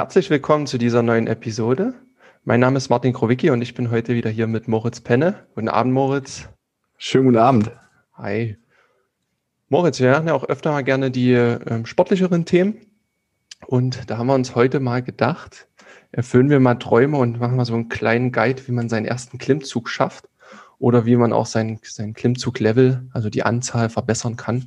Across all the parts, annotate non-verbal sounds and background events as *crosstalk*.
Herzlich willkommen zu dieser neuen Episode. Mein Name ist Martin Krowicki und ich bin heute wieder hier mit Moritz Penne. Guten Abend, Moritz. Schönen guten Abend. Hi. Moritz, wir machen ja auch öfter mal gerne die ähm, sportlicheren Themen. Und da haben wir uns heute mal gedacht, erfüllen wir mal Träume und machen mal so einen kleinen Guide, wie man seinen ersten Klimmzug schafft oder wie man auch sein, sein Klimmzug-Level, also die Anzahl verbessern kann.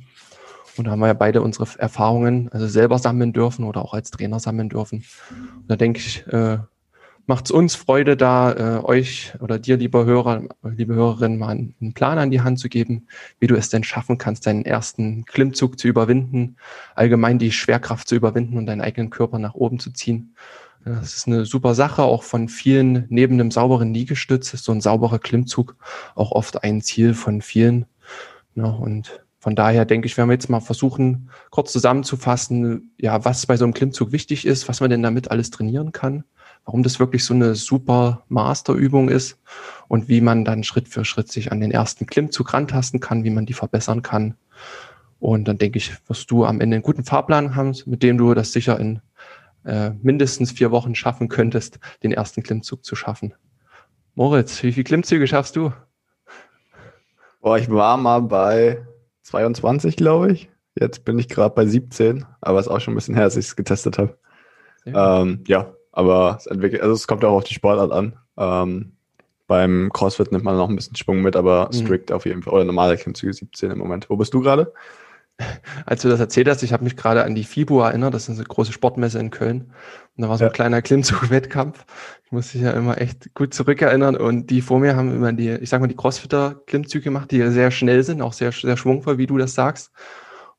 Und da haben wir ja beide unsere Erfahrungen, also selber sammeln dürfen oder auch als Trainer sammeln dürfen. Und da denke ich, äh, macht es uns Freude, da äh, euch oder dir, lieber Hörer, liebe Hörerin, mal einen Plan an die Hand zu geben, wie du es denn schaffen kannst, deinen ersten Klimmzug zu überwinden, allgemein die Schwerkraft zu überwinden und deinen eigenen Körper nach oben zu ziehen. Das ist eine super Sache, auch von vielen, neben einem sauberen Liegestütz ist so ein sauberer Klimmzug auch oft ein Ziel von vielen. Ja, und von daher denke ich, werden wir jetzt mal versuchen, kurz zusammenzufassen, ja, was bei so einem Klimmzug wichtig ist, was man denn damit alles trainieren kann, warum das wirklich so eine super Masterübung ist und wie man dann Schritt für Schritt sich an den ersten Klimmzug rantasten kann, wie man die verbessern kann. Und dann denke ich, wirst du am Ende einen guten Fahrplan haben, mit dem du das sicher in äh, mindestens vier Wochen schaffen könntest, den ersten Klimmzug zu schaffen. Moritz, wie viele Klimmzüge schaffst du? Boah, ich war mal bei 22, glaube ich. Jetzt bin ich gerade bei 17, aber es ist auch schon ein bisschen her, dass ich es getestet habe. Ähm, ja, aber es entwickelt, also es kommt auch auf die Sportart an. Ähm, beim CrossFit nimmt man noch ein bisschen Schwung mit, aber mhm. strikt auf jeden Fall. Oder normale Klimmzüge 17 im Moment. Wo bist du gerade? Als du das erzählt hast, ich habe mich gerade an die FIBO erinnert, das ist eine große Sportmesse in Köln. Und da war so ein kleiner Klimmzug-Wettkampf. Ich muss mich ja immer echt gut zurückerinnern. Und die vor mir haben immer die, ich sag mal, die Crossfitter-Klimmzüge gemacht, die sehr schnell sind, auch sehr, sehr schwungvoll, wie du das sagst.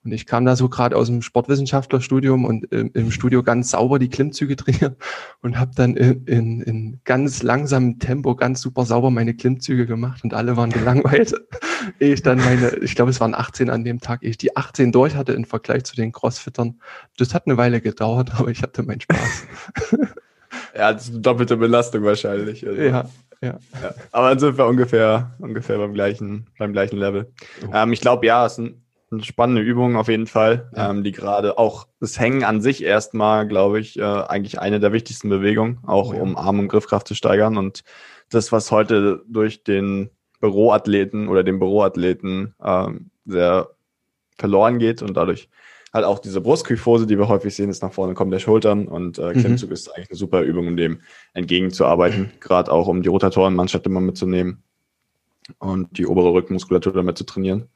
Und ich kam da so gerade aus dem Sportwissenschaftlerstudium und im, im Studio ganz sauber die Klimmzüge *laughs* trainiert und habe dann in, in, in ganz langsamem Tempo ganz super sauber meine Klimmzüge gemacht und alle waren gelangweilt. *laughs* ehe ich dann meine, ich glaube, es waren 18 an dem Tag, ehe ich die 18 durch hatte im Vergleich zu den Crossfittern. Das hat eine Weile gedauert, *laughs* aber ich hatte meinen Spaß. ja, das ist eine doppelte Belastung wahrscheinlich. Also. Ja, ja, ja. Aber dann sind wir ungefähr, ungefähr beim gleichen, beim gleichen Level. Oh. Ähm, ich glaube, ja, es sind eine spannende Übung auf jeden Fall, ja. ähm, die gerade auch das Hängen an sich erstmal, glaube ich, äh, eigentlich eine der wichtigsten Bewegungen, auch oh, ja. um Arm- und Griffkraft zu steigern. Und das, was heute durch den Büroathleten oder den Büroathleten ähm, sehr verloren geht und dadurch halt auch diese Brustkyphose, die wir häufig sehen, ist nach vorne kommen der Schultern und äh, mhm. Klimmzug mhm. ist eigentlich eine super Übung, um dem entgegenzuarbeiten, *clears throat* gerade auch um die Rotatorenmannschaft immer mitzunehmen und die obere Rückenmuskulatur damit zu trainieren.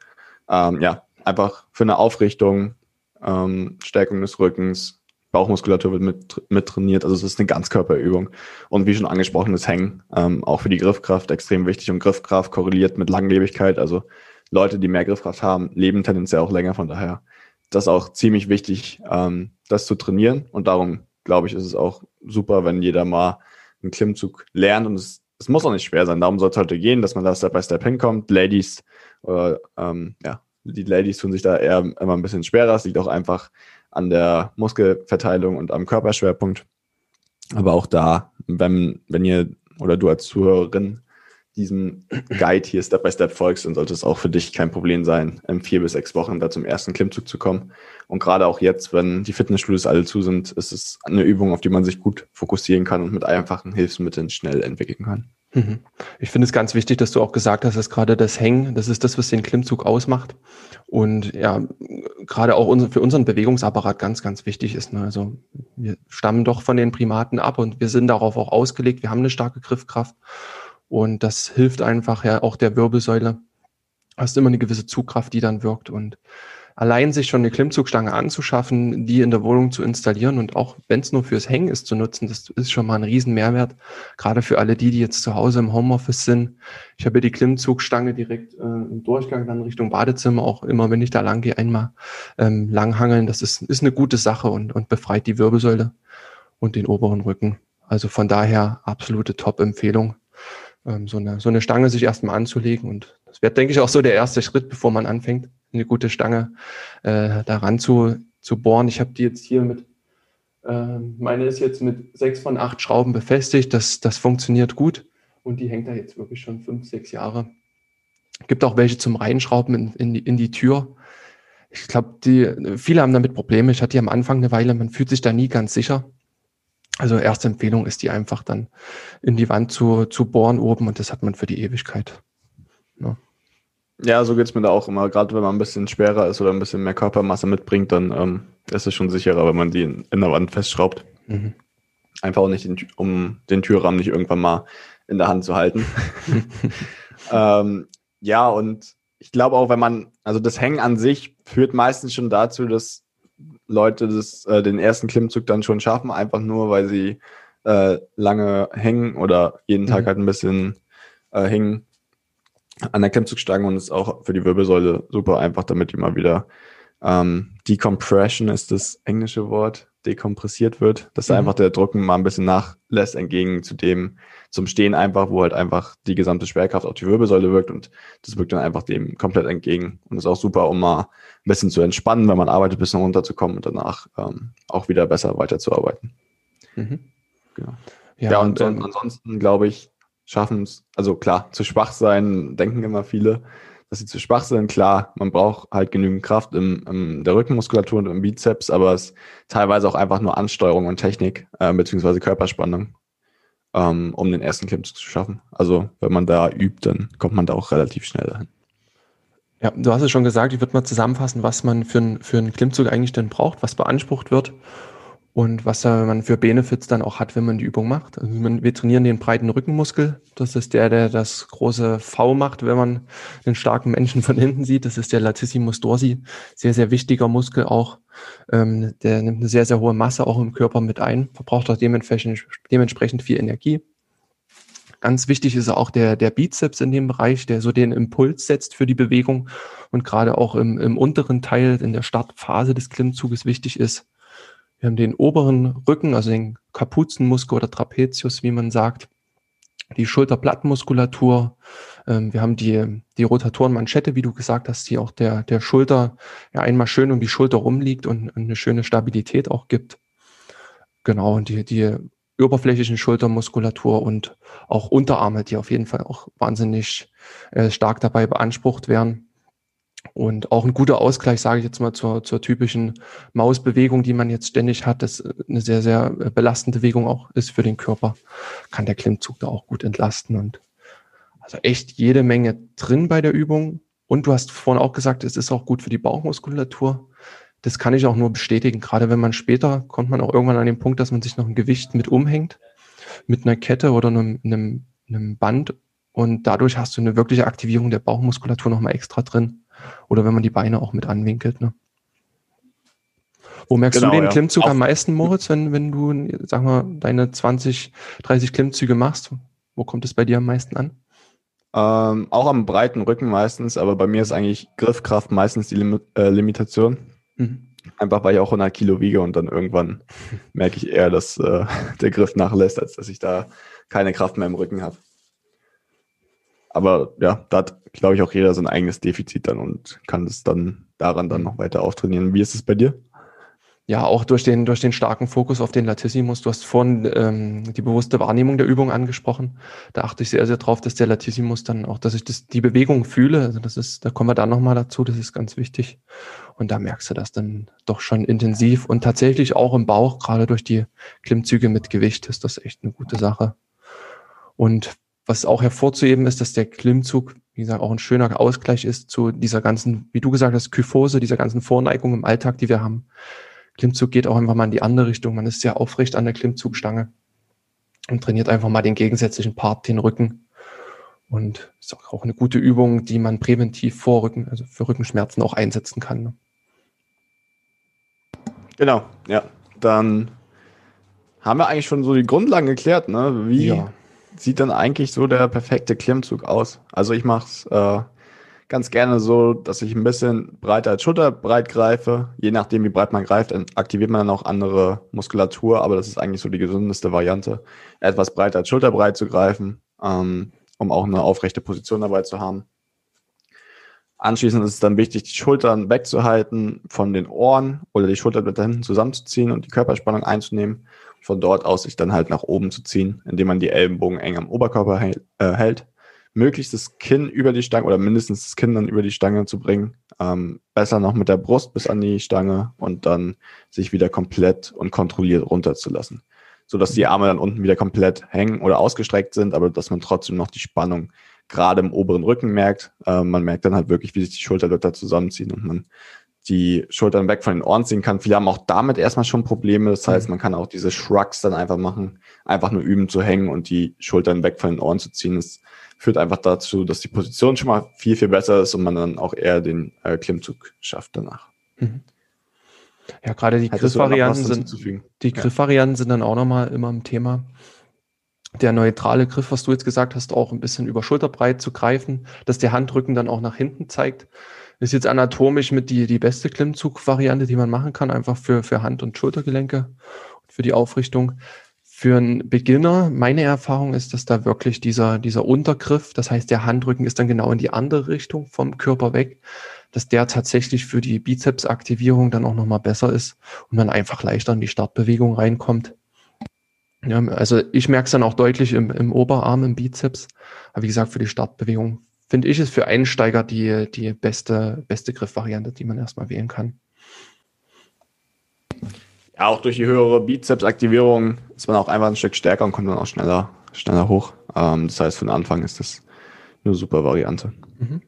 Ähm, ja, einfach für eine Aufrichtung, ähm, Stärkung des Rückens, Bauchmuskulatur wird mit, mit trainiert. Also es ist eine Ganzkörperübung. Und wie schon angesprochen, das Hängen ähm, auch für die Griffkraft extrem wichtig. Und Griffkraft korreliert mit Langlebigkeit. Also Leute, die mehr Griffkraft haben, leben tendenziell auch länger. Von daher das auch ziemlich wichtig, ähm, das zu trainieren. Und darum glaube ich, ist es auch super, wenn jeder mal einen Klimmzug lernt. Und es, es muss auch nicht schwer sein. Darum soll es heute gehen, dass man da Step by Step hinkommt. Ladies oder ähm, ja, die Ladies tun sich da eher immer ein bisschen schwerer. Das liegt auch einfach an der Muskelverteilung und am Körperschwerpunkt. Aber auch da, wenn, wenn ihr oder du als Zuhörerin diesem Guide hier Step by Step folgst, dann sollte es auch für dich kein Problem sein, in vier bis sechs Wochen da zum ersten Klimmzug zu kommen. Und gerade auch jetzt, wenn die Fitnessstudios alle zu sind, ist es eine Übung, auf die man sich gut fokussieren kann und mit einfachen Hilfsmitteln schnell entwickeln kann. Mhm. Ich finde es ganz wichtig, dass du auch gesagt hast, dass gerade das Hängen, das ist das, was den Klimmzug ausmacht. Und ja, gerade auch für unseren Bewegungsapparat ganz, ganz wichtig ist. Ne? Also wir stammen doch von den Primaten ab und wir sind darauf auch ausgelegt. Wir haben eine starke Griffkraft und das hilft einfach ja auch der Wirbelsäule. Hast immer eine gewisse Zugkraft, die dann wirkt und allein sich schon eine Klimmzugstange anzuschaffen, die in der Wohnung zu installieren und auch wenn es nur fürs Hängen ist zu nutzen, das ist schon mal ein riesen Mehrwert. Gerade für alle die, die jetzt zu Hause im Homeoffice sind. Ich habe die Klimmzugstange direkt äh, im Durchgang dann Richtung Badezimmer, auch immer wenn ich da lang gehe, einmal ähm, langhangeln. Das ist, ist eine gute Sache und, und befreit die Wirbelsäule. und den oberen Rücken. Also von daher absolute Top-Empfehlung, ähm, so, eine, so eine Stange sich erstmal anzulegen. Und das wäre, denke ich, auch so der erste Schritt, bevor man anfängt, eine gute Stange äh, daran zu, zu bohren. Ich habe die jetzt hier mit, äh, meine ist jetzt mit sechs von acht Schrauben befestigt. Das, das funktioniert gut und die hängt da jetzt wirklich schon fünf, sechs Jahre. Gibt auch welche zum Reinschrauben in, in, die, in die Tür. Ich glaube, die viele haben damit Probleme. Ich hatte die am Anfang eine Weile, man fühlt sich da nie ganz sicher. Also erste Empfehlung ist die einfach dann in die Wand zu, zu bohren oben und das hat man für die Ewigkeit. Ja, ja so geht's mir da auch immer. Gerade wenn man ein bisschen schwerer ist oder ein bisschen mehr Körpermasse mitbringt, dann ähm, ist es schon sicherer, wenn man die in, in der Wand festschraubt. Mhm. Einfach auch nicht, den, um den Türrahmen nicht irgendwann mal in der Hand zu halten. *laughs* *laughs* ähm, ja, und ich glaube auch, wenn man, also das Hängen an sich führt meistens schon dazu, dass Leute das, äh, den ersten Klimmzug dann schon schaffen, einfach nur, weil sie äh, lange hängen oder jeden Tag mhm. halt ein bisschen äh, hängen an der Klimmzugstange und ist auch für die Wirbelsäule super einfach, damit die mal wieder ähm, Decompression ist das englische Wort, dekompressiert wird, dass mhm. einfach der Drucken mal ein bisschen nachlässt entgegen zu dem zum Stehen einfach, wo halt einfach die gesamte Schwerkraft auf die Wirbelsäule wirkt und das wirkt dann einfach dem komplett entgegen und ist auch super, um mal ein bisschen zu entspannen, wenn man arbeitet, ein bisschen runterzukommen und danach ähm, auch wieder besser weiterzuarbeiten. Mhm. Genau. Ja, ja, und, und ähm, ansonsten glaube ich, schaffen es, also klar, zu schwach sein, denken immer viele, dass sie zu schwach sind. Klar, man braucht halt genügend Kraft im, im der Rückenmuskulatur und im Bizeps, aber es ist teilweise auch einfach nur Ansteuerung und Technik, äh, beziehungsweise Körperspannung, ähm, um den ersten Klimmzug zu schaffen. Also wenn man da übt, dann kommt man da auch relativ schnell dahin. Ja, du hast es schon gesagt, ich würde mal zusammenfassen, was man für, für einen Klimmzug eigentlich denn braucht, was beansprucht wird und was man für Benefits dann auch hat, wenn man die Übung macht. Also wir trainieren den breiten Rückenmuskel. Das ist der, der das große V macht, wenn man einen starken Menschen von hinten sieht. Das ist der Latissimus dorsi. Sehr, sehr wichtiger Muskel auch. Ähm, der nimmt eine sehr, sehr hohe Masse auch im Körper mit ein, verbraucht auch dementsprechend, dementsprechend viel Energie. Ganz wichtig ist auch der, der Bizeps in dem Bereich, der so den Impuls setzt für die Bewegung und gerade auch im, im unteren Teil in der Startphase des Klimmzuges wichtig ist, wir haben den oberen Rücken, also den Kapuzenmuskel oder Trapezius, wie man sagt, die Schulterblattmuskulatur. Ähm, wir haben die, die Rotatorenmanschette, wie du gesagt hast, die auch der, der Schulter ja einmal schön um die Schulter rumliegt und, und eine schöne Stabilität auch gibt. Genau, und die, die oberflächlichen Schultermuskulatur und auch Unterarme, die auf jeden Fall auch wahnsinnig äh, stark dabei beansprucht werden. Und auch ein guter Ausgleich, sage ich jetzt mal, zur, zur typischen Mausbewegung, die man jetzt ständig hat, das eine sehr, sehr belastende Bewegung auch ist für den Körper, kann der Klimmzug da auch gut entlasten. Und also echt jede Menge drin bei der Übung. Und du hast vorhin auch gesagt, es ist auch gut für die Bauchmuskulatur. Das kann ich auch nur bestätigen. Gerade wenn man später kommt man auch irgendwann an den Punkt, dass man sich noch ein Gewicht mit umhängt, mit einer Kette oder einem, einem, einem Band. Und dadurch hast du eine wirkliche Aktivierung der Bauchmuskulatur nochmal extra drin. Oder wenn man die Beine auch mit anwinkelt. Ne? Wo merkst genau, du den ja. Klimmzug Auf am meisten, Moritz, wenn, wenn du, sag mal, deine 20, 30 Klimmzüge machst? Wo kommt es bei dir am meisten an? Ähm, auch am breiten Rücken meistens, aber bei mir ist eigentlich Griffkraft meistens die Lim äh, Limitation. Mhm. Einfach weil ich auch 100 Kilo wiege und dann irgendwann merke ich eher, dass äh, *laughs* der Griff nachlässt, als dass ich da keine Kraft mehr im Rücken habe. Aber ja, da hat, glaube ich, auch jeder sein eigenes Defizit dann und kann das dann daran dann noch weiter auftrainieren. Wie ist es bei dir? Ja, auch durch den, durch den starken Fokus auf den Latissimus. Du hast vorhin ähm, die bewusste Wahrnehmung der Übung angesprochen. Da achte ich sehr, sehr drauf, dass der Latissimus dann auch, dass ich das, die Bewegung fühle. Also das ist, da kommen wir dann nochmal dazu, das ist ganz wichtig. Und da merkst du das dann doch schon intensiv und tatsächlich auch im Bauch, gerade durch die Klimmzüge mit Gewicht, ist das echt eine gute Sache. Und was auch hervorzuheben ist, dass der Klimmzug, wie gesagt, auch ein schöner Ausgleich ist zu dieser ganzen, wie du gesagt hast, Kyphose, dieser ganzen Vorneigung im Alltag, die wir haben. Klimmzug geht auch einfach mal in die andere Richtung. Man ist sehr aufrecht an der Klimmzugstange und trainiert einfach mal den gegensätzlichen Part, den Rücken. Und ist auch eine gute Übung, die man präventiv vor Rücken, also für Rückenschmerzen auch einsetzen kann. Ne? Genau, ja. Dann haben wir eigentlich schon so die Grundlagen geklärt, ne? Wie ja sieht dann eigentlich so der perfekte Klimmzug aus? Also ich mache es äh, ganz gerne so, dass ich ein bisschen breiter als Schulterbreit greife. Je nachdem, wie breit man greift, aktiviert man dann auch andere Muskulatur, aber das ist eigentlich so die gesündeste Variante, etwas breiter als Schulterbreit zu greifen, ähm, um auch eine aufrechte Position dabei zu haben. Anschließend ist es dann wichtig, die Schultern wegzuhalten von den Ohren oder die Schulterblätter hinten zusammenzuziehen und die Körperspannung einzunehmen. Von dort aus sich dann halt nach oben zu ziehen, indem man die Ellenbogen eng am Oberkörper hält. Äh, hält. Möglichst das Kinn über die Stange oder mindestens das Kinn dann über die Stange zu bringen. Ähm, besser noch mit der Brust bis an die Stange und dann sich wieder komplett und kontrolliert runterzulassen. Sodass die Arme dann unten wieder komplett hängen oder ausgestreckt sind, aber dass man trotzdem noch die Spannung gerade im oberen Rücken merkt. Äh, man merkt dann halt wirklich, wie sich die Schulterblätter zusammenziehen und man die Schultern weg von den Ohren ziehen kann. Viele haben auch damit erstmal schon Probleme. Das heißt, mhm. man kann auch diese Shrugs dann einfach machen, einfach nur üben zu hängen und die Schultern weg von den Ohren zu ziehen. Das führt einfach dazu, dass die Position schon mal viel, viel besser ist und man dann auch eher den äh, Klimmzug schafft danach. Mhm. Ja, gerade die Griffvarianten sind, die Griffvarianten sind dann auch nochmal immer ein Thema der neutrale Griff, was du jetzt gesagt hast, auch ein bisschen über Schulterbreit zu greifen, dass der Handrücken dann auch nach hinten zeigt. Ist jetzt anatomisch mit die, die beste Klimmzug-Variante, die man machen kann, einfach für, für Hand- und Schultergelenke und für die Aufrichtung. Für einen Beginner, meine Erfahrung ist, dass da wirklich dieser, dieser Untergriff, das heißt, der Handrücken ist dann genau in die andere Richtung vom Körper weg, dass der tatsächlich für die Bizepsaktivierung dann auch nochmal besser ist und man einfach leichter in die Startbewegung reinkommt. Ja, also ich merke es dann auch deutlich im, im Oberarm, im Bizeps. Aber wie gesagt, für die Startbewegung finde ich es für Einsteiger die, die beste, beste Griffvariante, die man erstmal wählen kann. Ja, auch durch die höhere Bizepsaktivierung ist man auch einfach ein Stück stärker und kommt dann auch schneller, schneller hoch. Ähm, das heißt, von Anfang ist das eine super Variante. Mhm.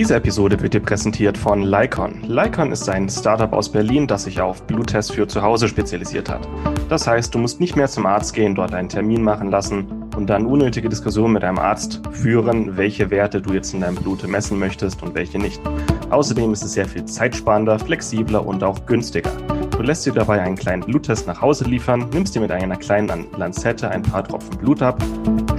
Diese Episode wird dir präsentiert von Lycon. Lycon ist ein Startup aus Berlin, das sich auf Bluttests für zu Hause spezialisiert hat. Das heißt, du musst nicht mehr zum Arzt gehen, dort einen Termin machen lassen und dann unnötige Diskussionen mit deinem Arzt führen, welche Werte du jetzt in deinem Blut messen möchtest und welche nicht. Außerdem ist es sehr viel zeitsparender, flexibler und auch günstiger. Du lässt dir dabei einen kleinen Bluttest nach Hause liefern, nimmst dir mit einer kleinen Lanzette ein paar Tropfen Blut ab,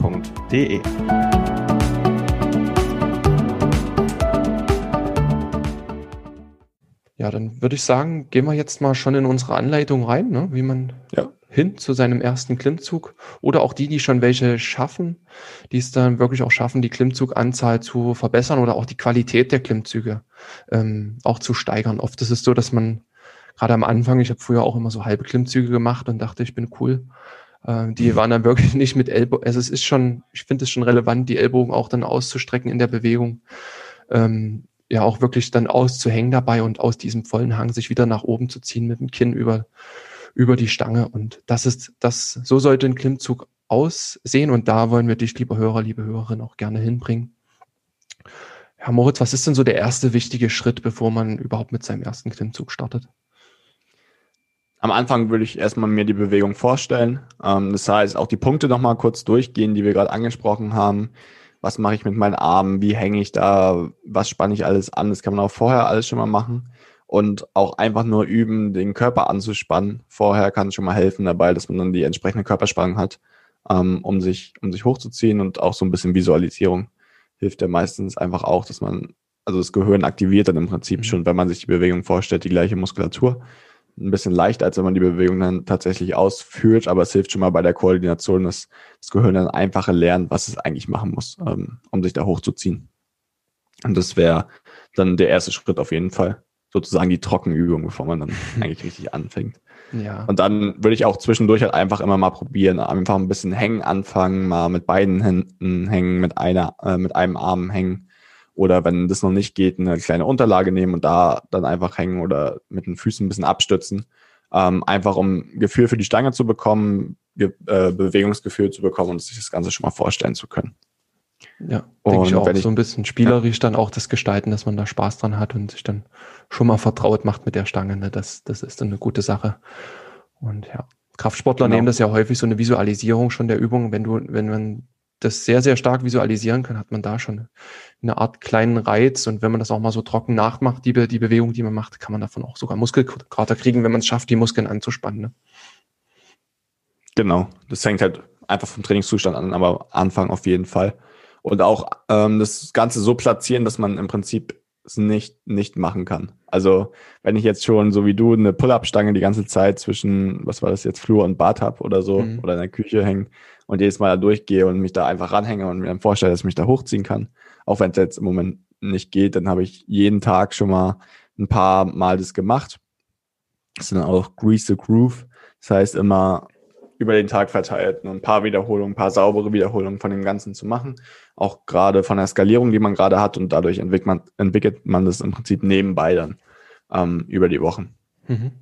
L-Y-K-O-N.de. Ja, dann würde ich sagen, gehen wir jetzt mal schon in unsere Anleitung rein, ne? wie man ja. hin zu seinem ersten Klimmzug oder auch die, die schon welche schaffen, die es dann wirklich auch schaffen, die Klimmzuganzahl zu verbessern oder auch die Qualität der Klimmzüge ähm, auch zu steigern. Oft ist es so, dass man gerade am Anfang, ich habe früher auch immer so halbe Klimmzüge gemacht und dachte, ich bin cool. Äh, die mhm. waren dann wirklich *laughs* nicht mit Ellbogen, also es ist schon, ich finde es schon relevant, die Ellbogen auch dann auszustrecken in der Bewegung. Ähm, ja, auch wirklich dann auszuhängen dabei und aus diesem vollen Hang sich wieder nach oben zu ziehen mit dem Kinn über, über die Stange. Und das ist, das, so sollte ein Klimmzug aussehen. Und da wollen wir dich, lieber Hörer, liebe Hörerin, auch gerne hinbringen. Herr Moritz, was ist denn so der erste wichtige Schritt, bevor man überhaupt mit seinem ersten Klimmzug startet? Am Anfang würde ich erstmal mir die Bewegung vorstellen. Ähm, das heißt, auch die Punkte nochmal kurz durchgehen, die wir gerade angesprochen haben. Was mache ich mit meinen Armen? Wie hänge ich da? Was spanne ich alles an? Das kann man auch vorher alles schon mal machen. Und auch einfach nur üben, den Körper anzuspannen. Vorher kann es schon mal helfen dabei, dass man dann die entsprechende Körperspannung hat, ähm, um, sich, um sich hochzuziehen. Und auch so ein bisschen Visualisierung hilft ja meistens einfach auch, dass man, also das Gehirn aktiviert dann im Prinzip mhm. schon, wenn man sich die Bewegung vorstellt, die gleiche Muskulatur ein bisschen leichter, als wenn man die Bewegung dann tatsächlich ausführt, aber es hilft schon mal bei der Koordination, dass das Gehirn dann einfacher lernt, was es eigentlich machen muss, ähm, um sich da hochzuziehen. Und das wäre dann der erste Schritt auf jeden Fall. Sozusagen die Trockenübung, bevor man dann *laughs* eigentlich richtig anfängt. Ja. Und dann würde ich auch zwischendurch halt einfach immer mal probieren, einfach ein bisschen hängen anfangen, mal mit beiden Händen hängen, mit einer, äh, mit einem Arm hängen. Oder wenn das noch nicht geht, eine kleine Unterlage nehmen und da dann einfach hängen oder mit den Füßen ein bisschen abstützen. Ähm, einfach um Gefühl für die Stange zu bekommen, Ge äh, Bewegungsgefühl zu bekommen und sich das Ganze schon mal vorstellen zu können. Ja, denke ich auch. Ich, so ein bisschen spielerisch ja. dann auch das Gestalten, dass man da Spaß dran hat und sich dann schon mal vertraut macht mit der Stange. Ne? Das, das ist dann eine gute Sache. Und ja, Kraftsportler genau. nehmen das ja häufig so eine Visualisierung schon der Übung. Wenn du, wenn man das sehr, sehr stark visualisieren kann, hat man da schon eine Art kleinen Reiz. Und wenn man das auch mal so trocken nachmacht, die, die Bewegung, die man macht, kann man davon auch sogar Muskelkater kriegen, wenn man es schafft, die Muskeln anzuspannen. Ne? Genau. Das hängt halt einfach vom Trainingszustand an, aber Anfang auf jeden Fall. Und auch ähm, das Ganze so platzieren, dass man im Prinzip es nicht, nicht machen kann. Also wenn ich jetzt schon so wie du eine Pull-Up-Stange die ganze Zeit zwischen, was war das jetzt, Flur und Bad habe oder so, mhm. oder in der Küche hängen und jedes Mal da durchgehe und mich da einfach ranhänge und mir dann vorstelle, dass ich mich da hochziehen kann, auch wenn es jetzt im Moment nicht geht, dann habe ich jeden Tag schon mal ein paar Mal das gemacht. Das sind auch Grease the Groove. Das heißt immer über den Tag verteilt, ein paar Wiederholungen, ein paar saubere Wiederholungen von dem Ganzen zu machen. Auch gerade von der Skalierung, die man gerade hat und dadurch entwickelt man, entwickelt man das im Prinzip nebenbei dann ähm, über die Wochen. Mhm.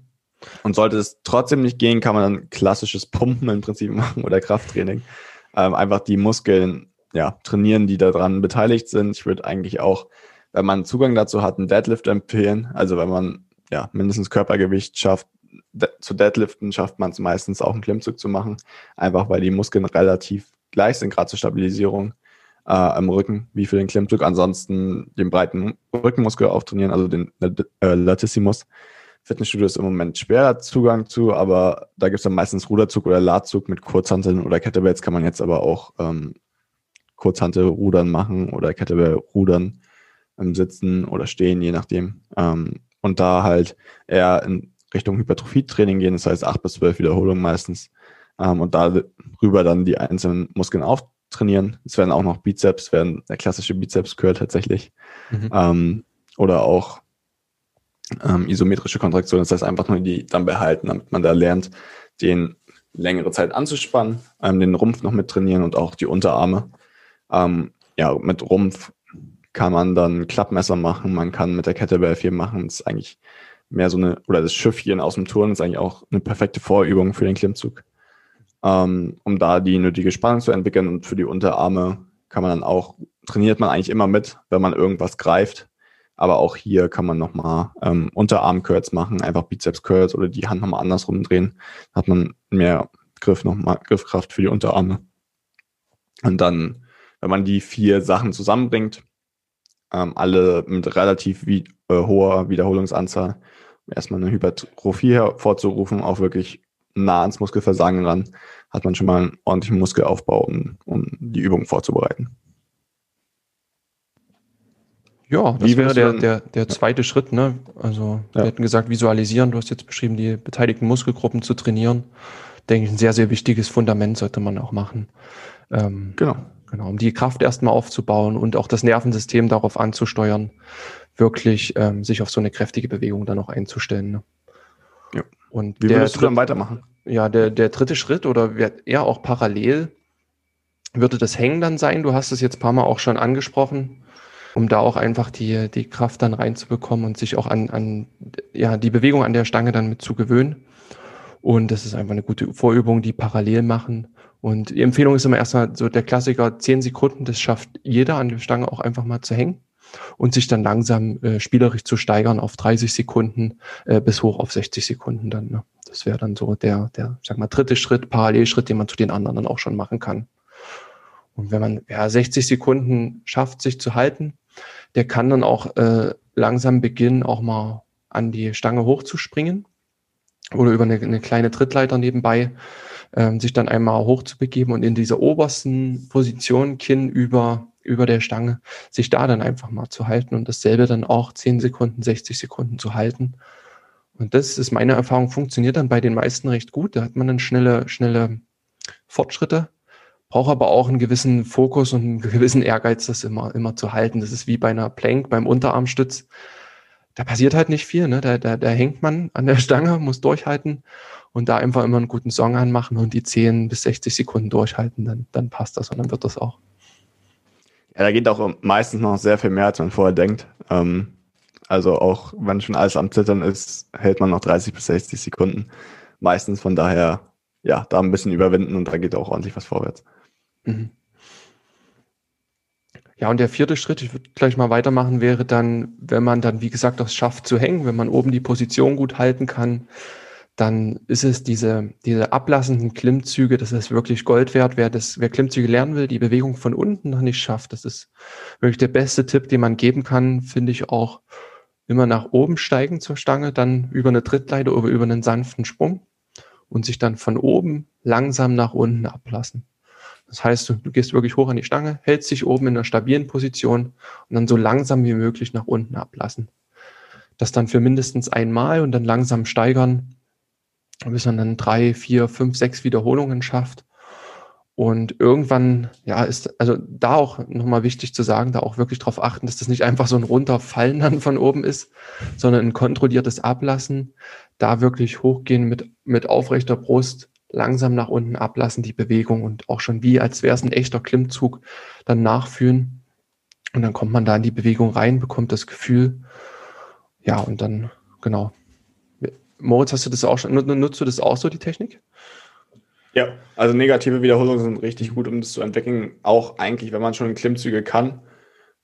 Und sollte es trotzdem nicht gehen, kann man dann klassisches Pumpen im Prinzip *laughs* machen oder Krafttraining. Ähm, einfach die Muskeln ja, trainieren, die daran beteiligt sind. Ich würde eigentlich auch, wenn man Zugang dazu hat, einen Deadlift empfehlen. Also wenn man ja mindestens Körpergewicht schafft, zu Deadliften schafft man es meistens auch einen Klimmzug zu machen, einfach weil die Muskeln relativ gleich sind, gerade zur Stabilisierung äh, im Rücken, wie für den Klimmzug. Ansonsten den breiten Rückenmuskel auftrainieren, also den äh, Latissimus. Fitnessstudio ist im Moment schwerer Zugang zu, aber da gibt es dann meistens Ruderzug oder Ladzug mit Kurzhanteln oder Kettlebells kann man jetzt aber auch ähm, Kurzhantelrudern machen oder Kettlebell-Rudern im Sitzen oder Stehen, je nachdem. Ähm, und da halt eher in Richtung Hypertrophie-Training gehen, das heißt acht bis zwölf Wiederholungen meistens. Ähm, und darüber dann die einzelnen Muskeln auftrainieren. Es werden auch noch Bizeps, werden der klassische Bizeps-Curl tatsächlich. Mhm. Ähm, oder auch ähm, isometrische Kontraktion, das heißt einfach nur die dann behalten, damit man da lernt, den längere Zeit anzuspannen, ähm, den Rumpf noch mit trainieren und auch die Unterarme. Ähm, ja, mit Rumpf kann man dann Klappmesser machen, man kann mit der Kettlebell viel machen. Das ist eigentlich mehr so eine, oder das Schiffchen aus dem Turn ist eigentlich auch eine perfekte Vorübung für den Klimmzug, ähm, um da die nötige Spannung zu entwickeln. Und für die Unterarme kann man dann auch, trainiert man eigentlich immer mit, wenn man irgendwas greift. Aber auch hier kann man nochmal ähm, Unterarm-Curls machen, einfach Bizeps-Curls oder die Hand nochmal andersrum drehen. hat man mehr Griff, nochmal Griffkraft für die Unterarme. Und dann, wenn man die vier Sachen zusammenbringt, ähm, alle mit relativ wie, äh, hoher Wiederholungsanzahl, erstmal eine Hypertrophie hervorzurufen, auch wirklich nah ans Muskelversagen ran, hat man schon mal einen ordentlichen Muskelaufbau, um, um die Übung vorzubereiten. Ja, das Wie wäre der, der, der zweite ja. Schritt. Ne? Also ja. wir hätten gesagt, visualisieren. Du hast jetzt beschrieben, die beteiligten Muskelgruppen zu trainieren. Denke ich, ein sehr, sehr wichtiges Fundament sollte man auch machen. Ähm, genau. Genau, um die Kraft erstmal aufzubauen und auch das Nervensystem darauf anzusteuern, wirklich ähm, sich auf so eine kräftige Bewegung dann auch einzustellen. Ne? Ja. Und Wie würdest du dann weitermachen? Ja, der, der dritte Schritt oder eher auch parallel würde das Hängen dann sein. Du hast es jetzt ein paar Mal auch schon angesprochen, um da auch einfach die, die Kraft dann reinzubekommen und sich auch an, an ja, die Bewegung an der Stange dann mit zu gewöhnen. Und das ist einfach eine gute Vorübung, die parallel machen. Und die Empfehlung ist immer erstmal so der Klassiker, zehn Sekunden, das schafft jeder an der Stange auch einfach mal zu hängen und sich dann langsam äh, spielerisch zu steigern auf 30 Sekunden äh, bis hoch auf 60 Sekunden dann. Ne? Das wäre dann so der, der, sag mal, dritte Schritt, Parallelschritt, den man zu den anderen dann auch schon machen kann. Und wenn man ja 60 Sekunden schafft, sich zu halten, der kann dann auch äh, langsam beginnen, auch mal an die Stange hochzuspringen oder über eine, eine kleine Trittleiter nebenbei ähm, sich dann einmal hochzubegeben und in dieser obersten Position, Kinn über über der Stange, sich da dann einfach mal zu halten und dasselbe dann auch 10 Sekunden, 60 Sekunden zu halten. Und das ist meine Erfahrung, funktioniert dann bei den meisten recht gut. Da hat man dann schnelle, schnelle Fortschritte, braucht aber auch einen gewissen Fokus und einen gewissen Ehrgeiz, das immer, immer zu halten. Das ist wie bei einer Plank, beim Unterarmstütz. Da passiert halt nicht viel, ne? Da, da, da hängt man an der Stange, muss durchhalten und da einfach immer einen guten Song anmachen und die 10 bis 60 Sekunden durchhalten, dann, dann passt das und dann wird das auch. Ja, da geht auch meistens noch sehr viel mehr, als man vorher denkt. Ähm, also auch wenn schon alles am Zittern ist, hält man noch 30 bis 60 Sekunden. Meistens von daher, ja, da ein bisschen überwinden und da geht auch ordentlich was vorwärts. Mhm. Ja, und der vierte Schritt, ich würde gleich mal weitermachen, wäre dann, wenn man dann, wie gesagt, das schafft zu hängen, wenn man oben die Position gut halten kann, dann ist es diese, diese ablassenden Klimmzüge, das ist wirklich Gold wert. Wer das, wer Klimmzüge lernen will, die Bewegung von unten noch nicht schafft, das ist wirklich der beste Tipp, den man geben kann, finde ich auch immer nach oben steigen zur Stange, dann über eine Trittleiter oder über einen sanften Sprung und sich dann von oben langsam nach unten ablassen. Das heißt, du, du gehst wirklich hoch an die Stange, hältst dich oben in einer stabilen Position und dann so langsam wie möglich nach unten ablassen. Das dann für mindestens einmal und dann langsam steigern, bis man dann drei, vier, fünf, sechs Wiederholungen schafft. Und irgendwann, ja, ist, also da auch nochmal wichtig zu sagen, da auch wirklich darauf achten, dass das nicht einfach so ein Runterfallen dann von oben ist, sondern ein kontrolliertes Ablassen, da wirklich hochgehen mit, mit aufrechter Brust, langsam nach unten ablassen, die Bewegung und auch schon wie, als wäre es ein echter Klimmzug, dann nachfühlen. Und dann kommt man da in die Bewegung rein, bekommt das Gefühl. Ja, und dann, genau. Moritz, hast du das auch schon, nutzt du das auch so, die Technik? Ja, also negative Wiederholungen sind richtig gut, um das zu entwickeln. Auch eigentlich, wenn man schon Klimmzüge kann.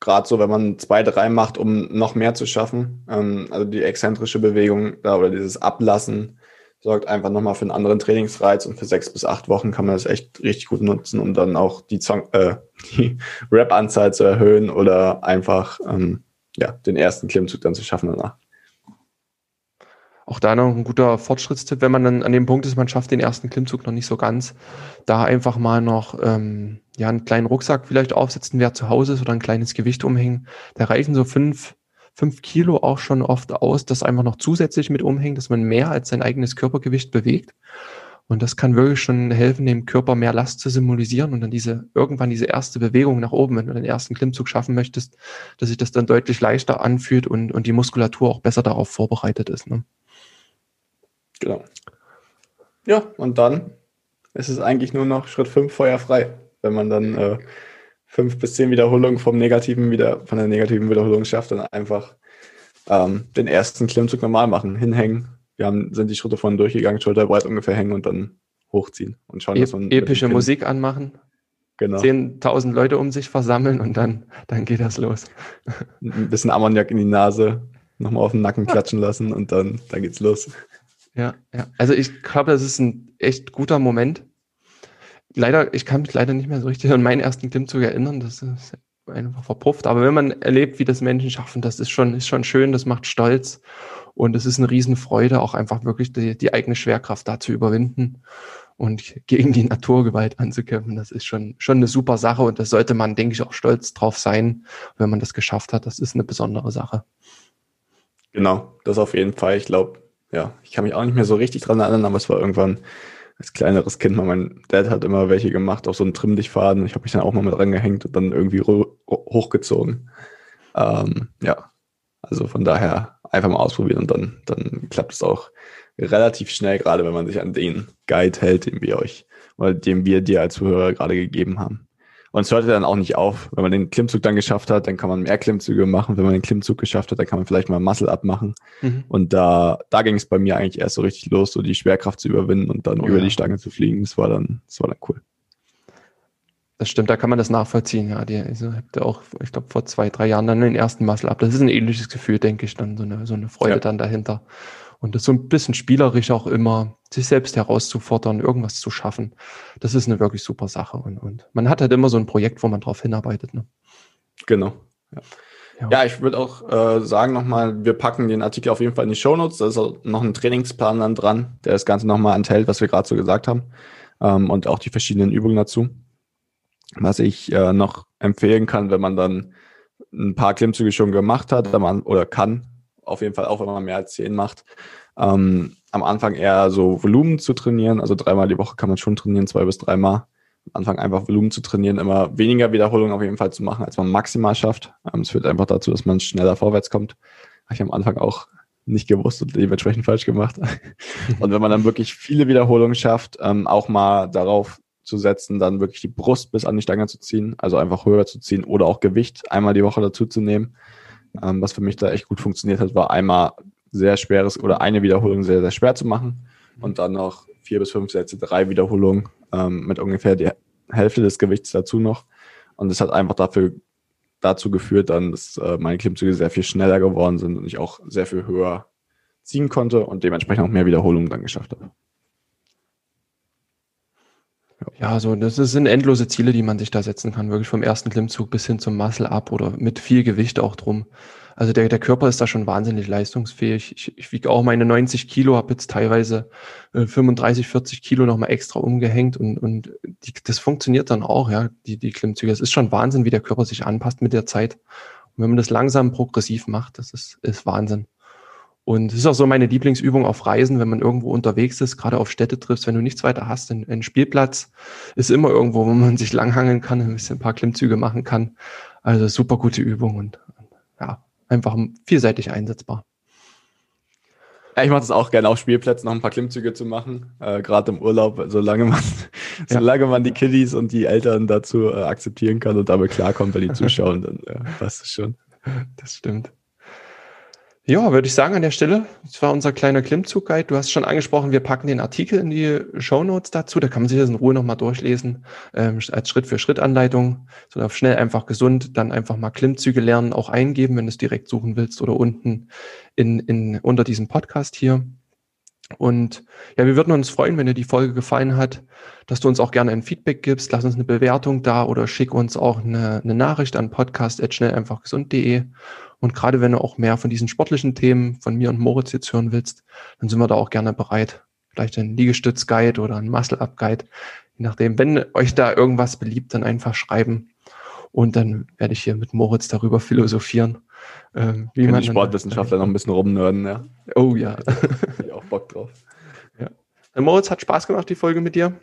Gerade so, wenn man zwei, drei macht, um noch mehr zu schaffen. Ähm, also die exzentrische Bewegung oder dieses Ablassen sorgt einfach nochmal für einen anderen Trainingsreiz und für sechs bis acht Wochen kann man das echt richtig gut nutzen, um dann auch die, äh, *laughs* die Rap-Anzahl zu erhöhen oder einfach ähm, ja, den ersten Klimmzug dann zu schaffen danach. Auch da noch ein guter Fortschrittstipp, wenn man dann an dem Punkt ist, man schafft den ersten Klimmzug noch nicht so ganz, da einfach mal noch ähm, ja, einen kleinen Rucksack vielleicht aufsetzen, wer zu Hause ist oder ein kleines Gewicht umhängen. Da reichen so fünf fünf Kilo auch schon oft aus, das einfach noch zusätzlich mit umhängt, dass man mehr als sein eigenes Körpergewicht bewegt. Und das kann wirklich schon helfen, dem Körper mehr Last zu symbolisieren und dann diese, irgendwann diese erste Bewegung nach oben, wenn du den ersten Klimmzug schaffen möchtest, dass sich das dann deutlich leichter anfühlt und, und die Muskulatur auch besser darauf vorbereitet ist. Ne? Genau. Ja, und dann ist es eigentlich nur noch Schritt 5 feuerfrei, wenn man dann äh, fünf bis zehn Wiederholungen vom negativen wieder, von der negativen Wiederholung schafft, dann einfach ähm, den ersten Klimmzug normal machen, hinhängen. Wir haben, sind die Schritte vorhin durchgegangen, schulterbreit ungefähr hängen und dann hochziehen und schauen, e dass man epische Musik anmachen. Genau. 10.000 Leute um sich versammeln und dann, dann geht das los. Ein bisschen Ammoniak in die Nase, nochmal auf den Nacken klatschen lassen und dann, dann geht's los. Ja, ja. Also ich glaube, das ist ein echt guter Moment, leider, ich kann mich leider nicht mehr so richtig an meinen ersten Klimmzug erinnern. Das ist einfach verpufft. Aber wenn man erlebt, wie das Menschen schaffen, das ist schon, ist schon schön, das macht stolz. Und es ist eine Riesenfreude, auch einfach wirklich die, die eigene Schwerkraft da zu überwinden und gegen die Naturgewalt anzukämpfen. Das ist schon, schon eine super Sache und das sollte man, denke ich, auch stolz drauf sein, wenn man das geschafft hat. Das ist eine besondere Sache. Genau, das auf jeden Fall. Ich glaube, ja, ich kann mich auch nicht mehr so richtig dran erinnern, aber es war irgendwann als kleineres Kind mein Dad hat immer welche gemacht, auch so einen Trimmdichtfaden. Ich habe mich dann auch mal mit rangehängt und dann irgendwie hochgezogen. Ähm, ja, also von daher einfach mal ausprobieren und dann, dann klappt es auch relativ schnell, gerade wenn man sich an den Guide hält, den wir euch oder den wir dir als Zuhörer gerade gegeben haben. Und es hört dann auch nicht auf. Wenn man den Klimmzug dann geschafft hat, dann kann man mehr Klimmzüge machen. Wenn man den Klimmzug geschafft hat, dann kann man vielleicht mal Muscle abmachen. Mhm. Und da, da ging es bei mir eigentlich erst so richtig los, so die Schwerkraft zu überwinden und dann oh, über ja. die Stange zu fliegen. Das war dann, das war dann cool. Das stimmt, da kann man das nachvollziehen. Ja, die, also, habt ihr auch, ich glaube, vor zwei, drei Jahren dann den ersten Muscle ab. Das ist ein ähnliches Gefühl, denke ich, dann so eine, so eine Freude ja. dann dahinter. Und das so ein bisschen spielerisch auch immer, sich selbst herauszufordern, irgendwas zu schaffen. Das ist eine wirklich super Sache. Und, und man hat halt immer so ein Projekt, wo man drauf hinarbeitet. Ne? Genau. Ja. Ja. ja ich würde auch äh, sagen nochmal, wir packen den Artikel auf jeden Fall in die Show Notes. Da ist auch noch ein Trainingsplan dann dran, der das Ganze nochmal enthält, was wir gerade so gesagt haben. Ähm, und auch die verschiedenen Übungen dazu. Was ich äh, noch empfehlen kann, wenn man dann ein paar Klimmzüge schon gemacht hat, man, oder kann, auf jeden Fall auch, wenn man mehr als zehn macht, Ähm, am Anfang eher so Volumen zu trainieren, also dreimal die Woche kann man schon trainieren, zwei bis dreimal. Am Anfang einfach Volumen zu trainieren, immer weniger Wiederholungen auf jeden Fall zu machen, als man maximal schafft. Ähm, es führt einfach dazu, dass man schneller vorwärts kommt. Habe ich am Anfang auch nicht gewusst und dementsprechend falsch gemacht. *laughs* und wenn man dann wirklich viele Wiederholungen schafft, ähm, auch mal darauf zu setzen, dann wirklich die Brust bis an die Stange zu ziehen, also einfach höher zu ziehen oder auch Gewicht einmal die Woche dazu zu nehmen. Ähm, was für mich da echt gut funktioniert hat, war einmal sehr schweres oder eine Wiederholung sehr, sehr schwer zu machen und dann noch vier bis fünf Sätze, drei Wiederholungen ähm, mit ungefähr die Hälfte des Gewichts dazu noch. Und das hat einfach dafür dazu geführt, dann, dass äh, meine Klimmzüge sehr viel schneller geworden sind und ich auch sehr viel höher ziehen konnte und dementsprechend auch mehr Wiederholungen dann geschafft habe. Ja, so, das sind endlose Ziele, die man sich da setzen kann, wirklich vom ersten Klimmzug bis hin zum Muscle-Up oder mit viel Gewicht auch drum. Also der, der Körper ist da schon wahnsinnig leistungsfähig. Ich, ich wiege auch meine 90 Kilo, habe jetzt teilweise äh, 35, 40 Kilo nochmal extra umgehängt und, und die, das funktioniert dann auch, ja, die, die Klimmzüge. Es ist schon Wahnsinn, wie der Körper sich anpasst mit der Zeit. Und wenn man das langsam progressiv macht, das ist, ist Wahnsinn. Und es ist auch so meine Lieblingsübung auf Reisen, wenn man irgendwo unterwegs ist, gerade auf Städte triffst, wenn du nichts weiter hast, ein, ein Spielplatz ist immer irgendwo, wo man *laughs* sich langhangeln kann, ein bisschen ein paar Klimmzüge machen kann. Also super gute Übung und ja, einfach vielseitig einsetzbar. Ja, ich mache das auch gerne auf Spielplätzen, noch ein paar Klimmzüge zu machen, äh, gerade im Urlaub, solange man, *laughs* ja. solange man die Kiddies und die Eltern dazu äh, akzeptieren kann und damit klarkommt, wenn die *laughs* zuschauen, dann ja, passt es schon. Das stimmt. Ja, würde ich sagen an der Stelle. Das war unser kleiner Klimmzug-Guide. Du hast schon angesprochen, wir packen den Artikel in die Show Notes dazu. Da kann man sich das in Ruhe nochmal durchlesen, ähm, als Schritt-für-Schritt-Anleitung. So auf schnell, einfach gesund, dann einfach mal Klimmzüge lernen, auch eingeben, wenn du es direkt suchen willst oder unten in, in, unter diesem Podcast hier. Und ja, wir würden uns freuen, wenn dir die Folge gefallen hat, dass du uns auch gerne ein Feedback gibst. Lass uns eine Bewertung da oder schick uns auch eine, eine Nachricht an podcast.schnelleinfachgesund.de. Und gerade wenn du auch mehr von diesen sportlichen Themen von mir und Moritz jetzt hören willst, dann sind wir da auch gerne bereit. Vielleicht ein Liegestütz-Guide oder ein Muscle-Up-Guide. Je nachdem, wenn euch da irgendwas beliebt, dann einfach schreiben. Und dann werde ich hier mit Moritz darüber philosophieren. Ähm, wie man die Sportwissenschaftler noch ein bisschen rumnörden, ja. Oh ja. *laughs* ich auch Bock drauf. Ja. Moritz, hat Spaß gemacht, die Folge mit dir?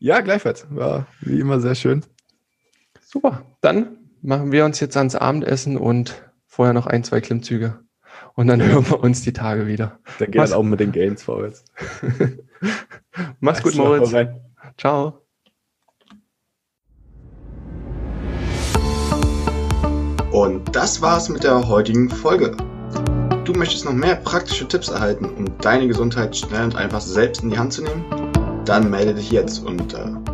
Ja, gleichfalls. War wie immer sehr schön. Super. Dann machen wir uns jetzt ans Abendessen und vorher noch ein, zwei Klimmzüge. Und dann hören wir uns die Tage wieder. Dann geht Mach's, auch mit den Gains vorwärts. *laughs* Mach's gut, Moritz. Ciao. Und das war's mit der heutigen Folge. Du möchtest noch mehr praktische Tipps erhalten, um deine Gesundheit schnell und einfach selbst in die Hand zu nehmen? Dann melde dich jetzt unter